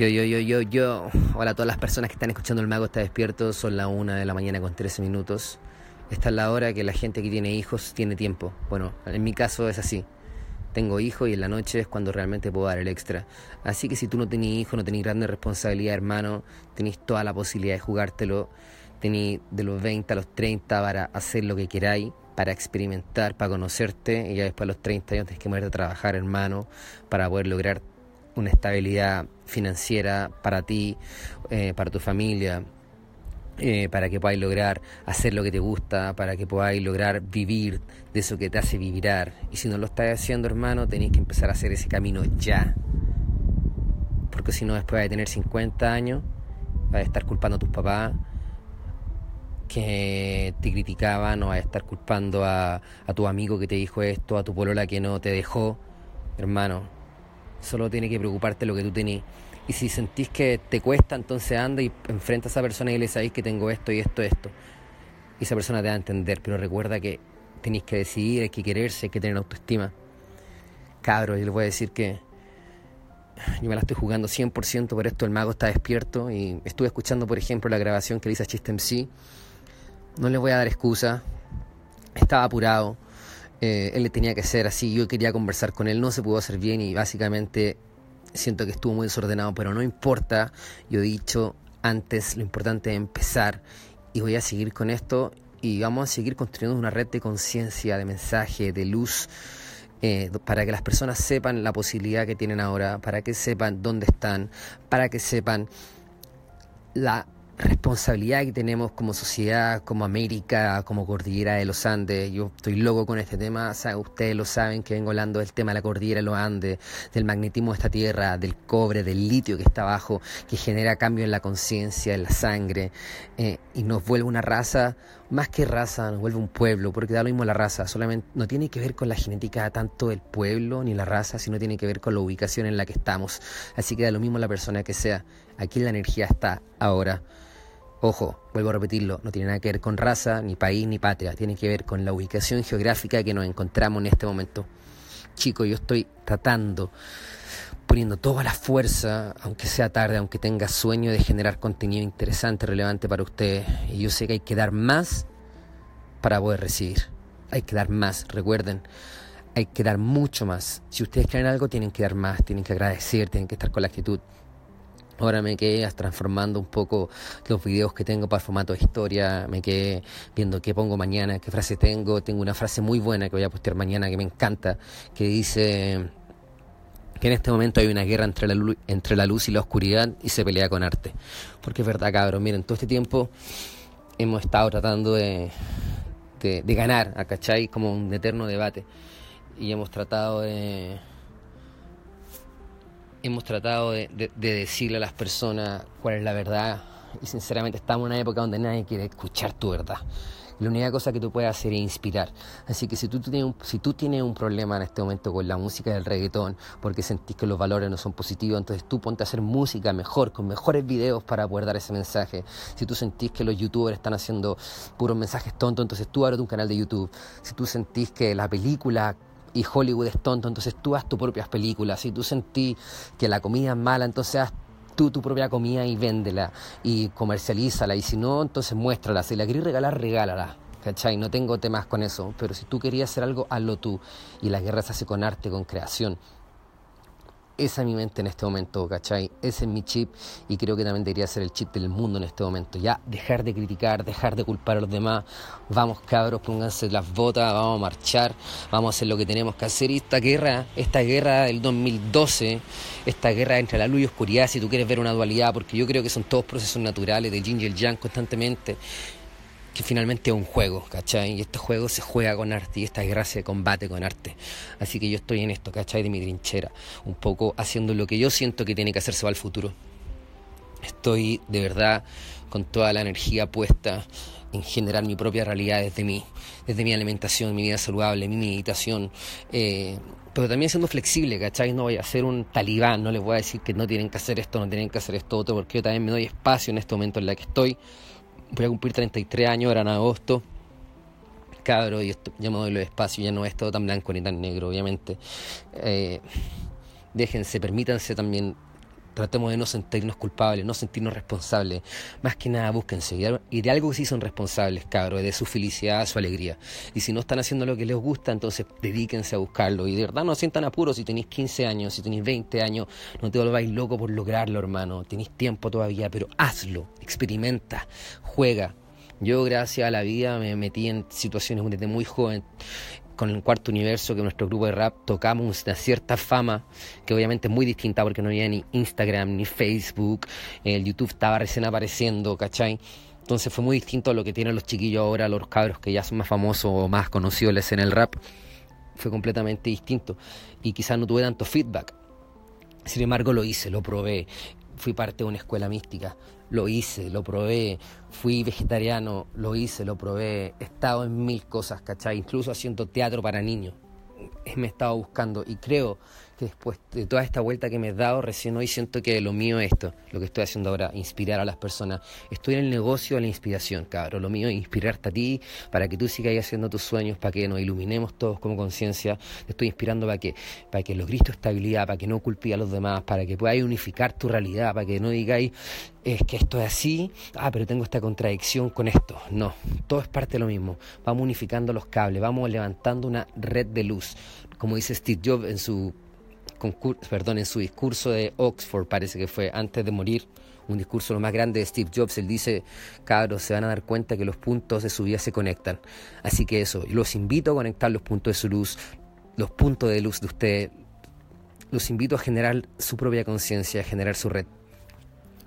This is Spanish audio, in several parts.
Yo, yo, yo, yo, yo. Hola a todas las personas que están escuchando El Mago está despierto. Son la una de la mañana con 13 minutos. Esta es la hora que la gente que tiene hijos tiene tiempo. Bueno, en mi caso es así. Tengo hijos y en la noche es cuando realmente puedo dar el extra. Así que si tú no tenés hijos, no tenés grande responsabilidad, hermano, tenés toda la posibilidad de jugártelo. Tenés de los 20 a los 30 para hacer lo que queráis, para experimentar, para conocerte. Y ya después a los 30 años tenés que moverte a trabajar, hermano, para poder lograr una estabilidad financiera para ti, eh, para tu familia, eh, para que podáis lograr hacer lo que te gusta, para que podáis lograr vivir de eso que te hace vibrar. Y si no lo estás haciendo, hermano, tenéis que empezar a hacer ese camino ya. Porque si no, después de tener 50 años, vas a estar culpando a tus papás que te criticaban o vas a estar culpando a, a tu amigo que te dijo esto, a tu polola que no te dejó. Hermano, Solo tiene que preocuparte lo que tú tenés. Y si sentís que te cuesta, entonces anda y enfrenta a esa persona y le sabéis que tengo esto y esto, esto. Y esa persona te va a entender, pero recuerda que tenéis que decidir, hay que quererse, hay que tener autoestima. Cabro, yo les voy a decir que yo me la estoy jugando 100% por esto, el mago está despierto y estuve escuchando, por ejemplo, la grabación que le hice a Chiste MC. No les voy a dar excusa, estaba apurado eh, él tenía que hacer así, yo quería conversar con él, no se pudo hacer bien y básicamente siento que estuvo muy desordenado, pero no importa, yo he dicho antes, lo importante es empezar y voy a seguir con esto y vamos a seguir construyendo una red de conciencia, de mensaje, de luz. Eh, para que las personas sepan la posibilidad que tienen ahora, para que sepan dónde están, para que sepan la responsabilidad que tenemos como sociedad, como América, como cordillera de los Andes. Yo estoy loco con este tema, ustedes lo saben que vengo hablando del tema de la cordillera de los Andes, del magnetismo de esta tierra, del cobre, del litio que está abajo, que genera cambio en la conciencia, en la sangre, eh, y nos vuelve una raza, más que raza, nos vuelve un pueblo, porque da lo mismo la raza, solamente no tiene que ver con la genética tanto del pueblo ni la raza, sino tiene que ver con la ubicación en la que estamos. Así que da lo mismo la persona que sea, aquí la energía está ahora. Ojo, vuelvo a repetirlo, no tiene nada que ver con raza, ni país, ni patria, tiene que ver con la ubicación geográfica que nos encontramos en este momento. Chicos, yo estoy tratando, poniendo toda la fuerza, aunque sea tarde, aunque tenga sueño de generar contenido interesante, relevante para ustedes. Y yo sé que hay que dar más para poder recibir. Hay que dar más, recuerden, hay que dar mucho más. Si ustedes creen algo, tienen que dar más, tienen que agradecer, tienen que estar con la actitud. Ahora me quedé transformando un poco los videos que tengo para el formato de historia, me quedé viendo qué pongo mañana, qué frase tengo. Tengo una frase muy buena que voy a postear mañana que me encanta, que dice que en este momento hay una guerra entre la, luz, entre la luz y la oscuridad y se pelea con arte. Porque es verdad, cabrón, miren, todo este tiempo hemos estado tratando de, de, de ganar, ¿cachai? Como un eterno debate. Y hemos tratado de hemos tratado de, decirle a las personas cuál es la verdad y sinceramente estamos en una época donde nadie quiere escuchar tu verdad. La única cosa que tú puedes hacer es inspirar. Así que si tú, tienes un, si tú tienes un problema en este momento con la música del reggaetón, porque sentís que los valores no son positivos, entonces tú ponte a hacer música mejor, con mejores videos para poder dar ese mensaje. Si tú sentís que los youtubers están haciendo puros mensajes tontos, entonces tú abres un canal de YouTube. Si tú sentís que la película y Hollywood es tonto, entonces tú haz tus propias películas. Si tú sentís que la comida es mala, entonces haz tú tu propia comida y véndela y comercialízala. Y si no, entonces muéstrala. Si la querés regalar, regálala. ¿Cachai? No tengo temas con eso, pero si tú querías hacer algo, hazlo tú. Y la guerra se hace con arte, con creación. Esa es mi mente en este momento, ¿cachai? Ese es mi chip y creo que también debería ser el chip del mundo en este momento. Ya dejar de criticar, dejar de culpar a los demás. Vamos cabros, pónganse las botas, vamos a marchar, vamos a hacer lo que tenemos que hacer. Y esta guerra, esta guerra del 2012, esta guerra entre la luz y oscuridad, si tú quieres ver una dualidad, porque yo creo que son todos procesos naturales de yin y el yang constantemente que finalmente es un juego, ¿cachai? Y este juego se juega con arte y esta guerra se combate con arte. Así que yo estoy en esto, ¿cachai? De mi trinchera, un poco haciendo lo que yo siento que tiene que hacerse para el futuro. Estoy de verdad con toda la energía puesta en generar mi propia realidad desde mí, desde mi alimentación, mi vida saludable, mi meditación, eh, pero también siendo flexible, ¿cachai? No voy a ser un talibán, no les voy a decir que no tienen que hacer esto, no tienen que hacer esto otro, porque yo también me doy espacio en este momento en el que estoy voy a cumplir 33 años ahora en agosto. Cabro, y esto, ya me doy los espacios, ya no es todo tan blanco ni tan negro, obviamente. Eh, déjense, permítanse también Tratemos de no sentirnos culpables, no sentirnos responsables. Más que nada, búsquense. Y de algo que sí son responsables, cabros, de su felicidad, su alegría. Y si no están haciendo lo que les gusta, entonces dedíquense a buscarlo. Y de verdad no sientan apuros si tenéis 15 años, si tenéis 20 años. No te volváis loco por lograrlo, hermano. Tenéis tiempo todavía, pero hazlo. Experimenta, juega. Yo, gracias a la vida, me metí en situaciones desde muy joven con el cuarto universo, que nuestro grupo de rap tocamos una cierta fama, que obviamente es muy distinta porque no había ni Instagram ni Facebook, el YouTube estaba recién apareciendo, ¿cachai? Entonces fue muy distinto a lo que tienen los chiquillos ahora, los cabros que ya son más famosos o más conocidos en el rap. Fue completamente distinto y quizás no tuve tanto feedback. Sin embargo, lo hice, lo probé. Fui parte de una escuela mística lo hice, lo probé, fui vegetariano, lo hice, lo probé, he estado en mil cosas, ¿cachai? Incluso haciendo teatro para niños. Me he estado buscando y creo después de toda esta vuelta que me he dado, recién hoy siento que lo mío es esto, lo que estoy haciendo ahora, inspirar a las personas. Estoy en el negocio de la inspiración, cabrón. Lo mío es inspirarte a ti para que tú sigas haciendo tus sueños, para que nos iluminemos todos como conciencia. Te estoy inspirando para que, para que logres tu estabilidad, para que no culpes a los demás, para que puedas unificar tu realidad, para que no digáis es que esto es así, ah, pero tengo esta contradicción con esto. No, todo es parte de lo mismo. Vamos unificando los cables, vamos levantando una red de luz. Como dice Steve Jobs en su perdón, en su discurso de Oxford, parece que fue antes de morir, un discurso lo más grande de Steve Jobs, él dice, cabros, se van a dar cuenta que los puntos de su vida se conectan. Así que eso, los invito a conectar los puntos de su luz, los puntos de luz de usted, los invito a generar su propia conciencia, a generar su red.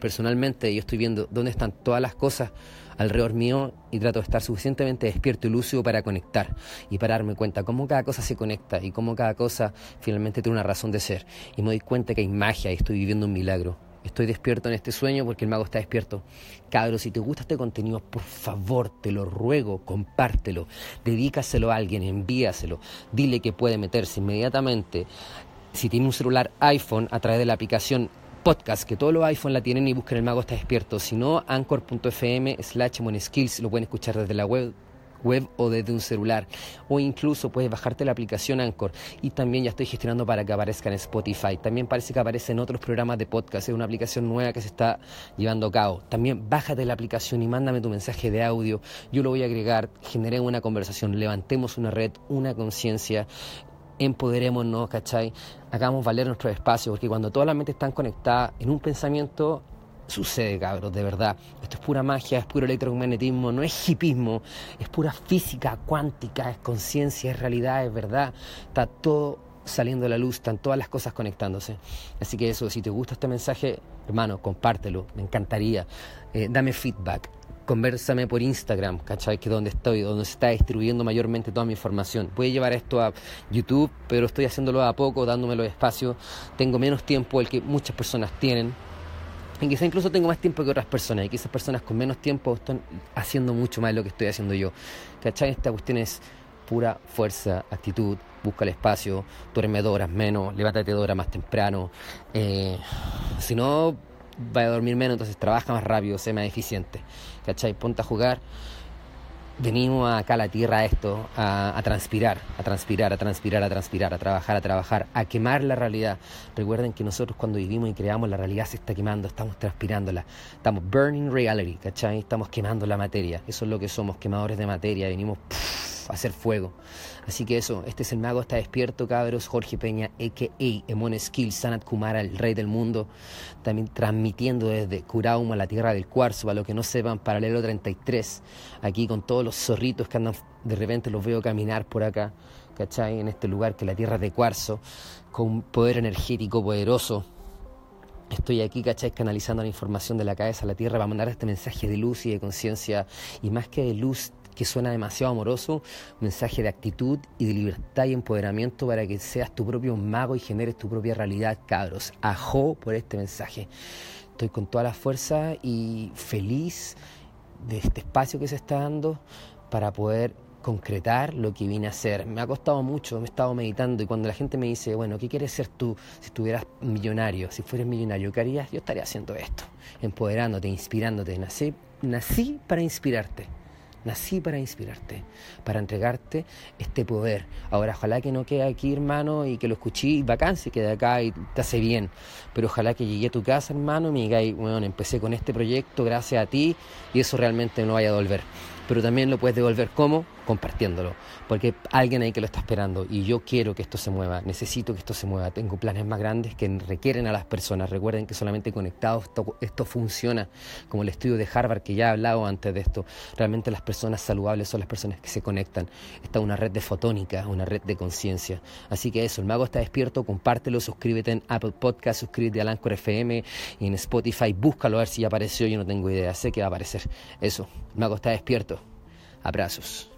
Personalmente yo estoy viendo dónde están todas las cosas alrededor mío y trato de estar suficientemente despierto y lúcido para conectar y para darme cuenta cómo cada cosa se conecta y cómo cada cosa finalmente tiene una razón de ser. Y me doy cuenta que hay magia y estoy viviendo un milagro. Estoy despierto en este sueño porque el mago está despierto. Cabros, si te gusta este contenido, por favor, te lo ruego, compártelo, dedícaselo a alguien, envíaselo, dile que puede meterse inmediatamente. Si tiene un celular iPhone, a través de la aplicación podcast, que todos los iPhones la tienen y busquen El Mago está despierto. Si no, anchor.fm slash skills lo pueden escuchar desde la web web o desde un celular. O incluso puedes bajarte la aplicación Anchor. Y también ya estoy gestionando para que aparezca en Spotify. También parece que aparece en otros programas de podcast. Es una aplicación nueva que se está llevando a cabo. También bájate la aplicación y mándame tu mensaje de audio. Yo lo voy a agregar. Generé una conversación. Levantemos una red una conciencia empoderémonos, ¿cachai? Hagamos valer nuestro espacio, porque cuando todas las mentes están conectadas en un pensamiento, sucede, cabros, de verdad. Esto es pura magia, es puro electromagnetismo, no es hipismo, es pura física cuántica, es conciencia, es realidad, es verdad. Está todo saliendo a la luz, están todas las cosas conectándose. Así que eso, si te gusta este mensaje, hermano, compártelo, me encantaría. Eh, dame feedback, conversame por Instagram, ¿cachai? Que es donde estoy, donde se está distribuyendo mayormente toda mi información. Voy llevar esto a YouTube, pero estoy haciéndolo a poco, dándome los espacios. Tengo menos tiempo el que muchas personas tienen. Y quizá incluso tengo más tiempo que otras personas. Y quizás personas con menos tiempo están haciendo mucho más de lo que estoy haciendo yo. ¿Cachai? Esta cuestión es pura fuerza, actitud, busca el espacio, duerme dos horas menos, levántate dos horas más temprano. Eh, si no, vaya a dormir menos, entonces trabaja más rápido, sea más eficiente. ¿Cachai? Ponte a jugar. Venimos acá a la tierra a esto, a, transpirar, a transpirar, a transpirar, a transpirar, a trabajar, a trabajar, a quemar la realidad. Recuerden que nosotros cuando vivimos y creamos la realidad se está quemando, estamos transpirándola, estamos burning reality, ¿cachai? Estamos quemando la materia, eso es lo que somos, quemadores de materia, venimos hacer fuego. Así que eso, este es el mago, está despierto, cabros. Jorge Peña, a.k.a. Emon Skill, Sanat Kumara, el rey del mundo. También transmitiendo desde Curauma, la tierra del cuarzo, para los que no sepan, paralelo 33. Aquí con todos los zorritos que andan, de repente los veo caminar por acá, ¿cachai? En este lugar que la tierra de cuarzo, con un poder energético poderoso. Estoy aquí, ¿cachai? Canalizando la información de la cabeza a la tierra para mandar este mensaje de luz y de conciencia. Y más que de luz, que suena demasiado amoroso, mensaje de actitud y de libertad y empoderamiento para que seas tu propio mago y generes tu propia realidad, cabros. Ajo por este mensaje. Estoy con toda la fuerza y feliz de este espacio que se está dando para poder concretar lo que vine a hacer. Me ha costado mucho, me he estado meditando y cuando la gente me dice, bueno, ¿qué quieres ser tú si estuvieras millonario? Si fueras millonario, ¿qué harías? Yo estaría haciendo esto, empoderándote, inspirándote. Nací, nací para inspirarte Nací para inspirarte, para entregarte este poder. Ahora, ojalá que no quede aquí, hermano, y que lo escuché y bacán quede acá y te hace bien. Pero ojalá que llegue a tu casa, hermano, y me digáis, bueno, empecé con este proyecto gracias a ti y eso realmente no vaya a volver pero también lo puedes devolver. Como compartiéndolo, porque alguien ahí que lo está esperando y yo quiero que esto se mueva, necesito que esto se mueva, tengo planes más grandes que requieren a las personas, recuerden que solamente conectados esto, funciona, como el estudio de Harvard que ya he hablado antes de esto, realmente las personas saludables son las personas que se conectan, está una red de fotónica, una red de conciencia, así que eso, el mago está despierto, compártelo, suscríbete en Apple Podcast, suscríbete a Anchor FM y en Spotify, búscalo a ver si ya apareció, yo no tengo idea, sé que va a aparecer, eso, el mago está despierto. abraços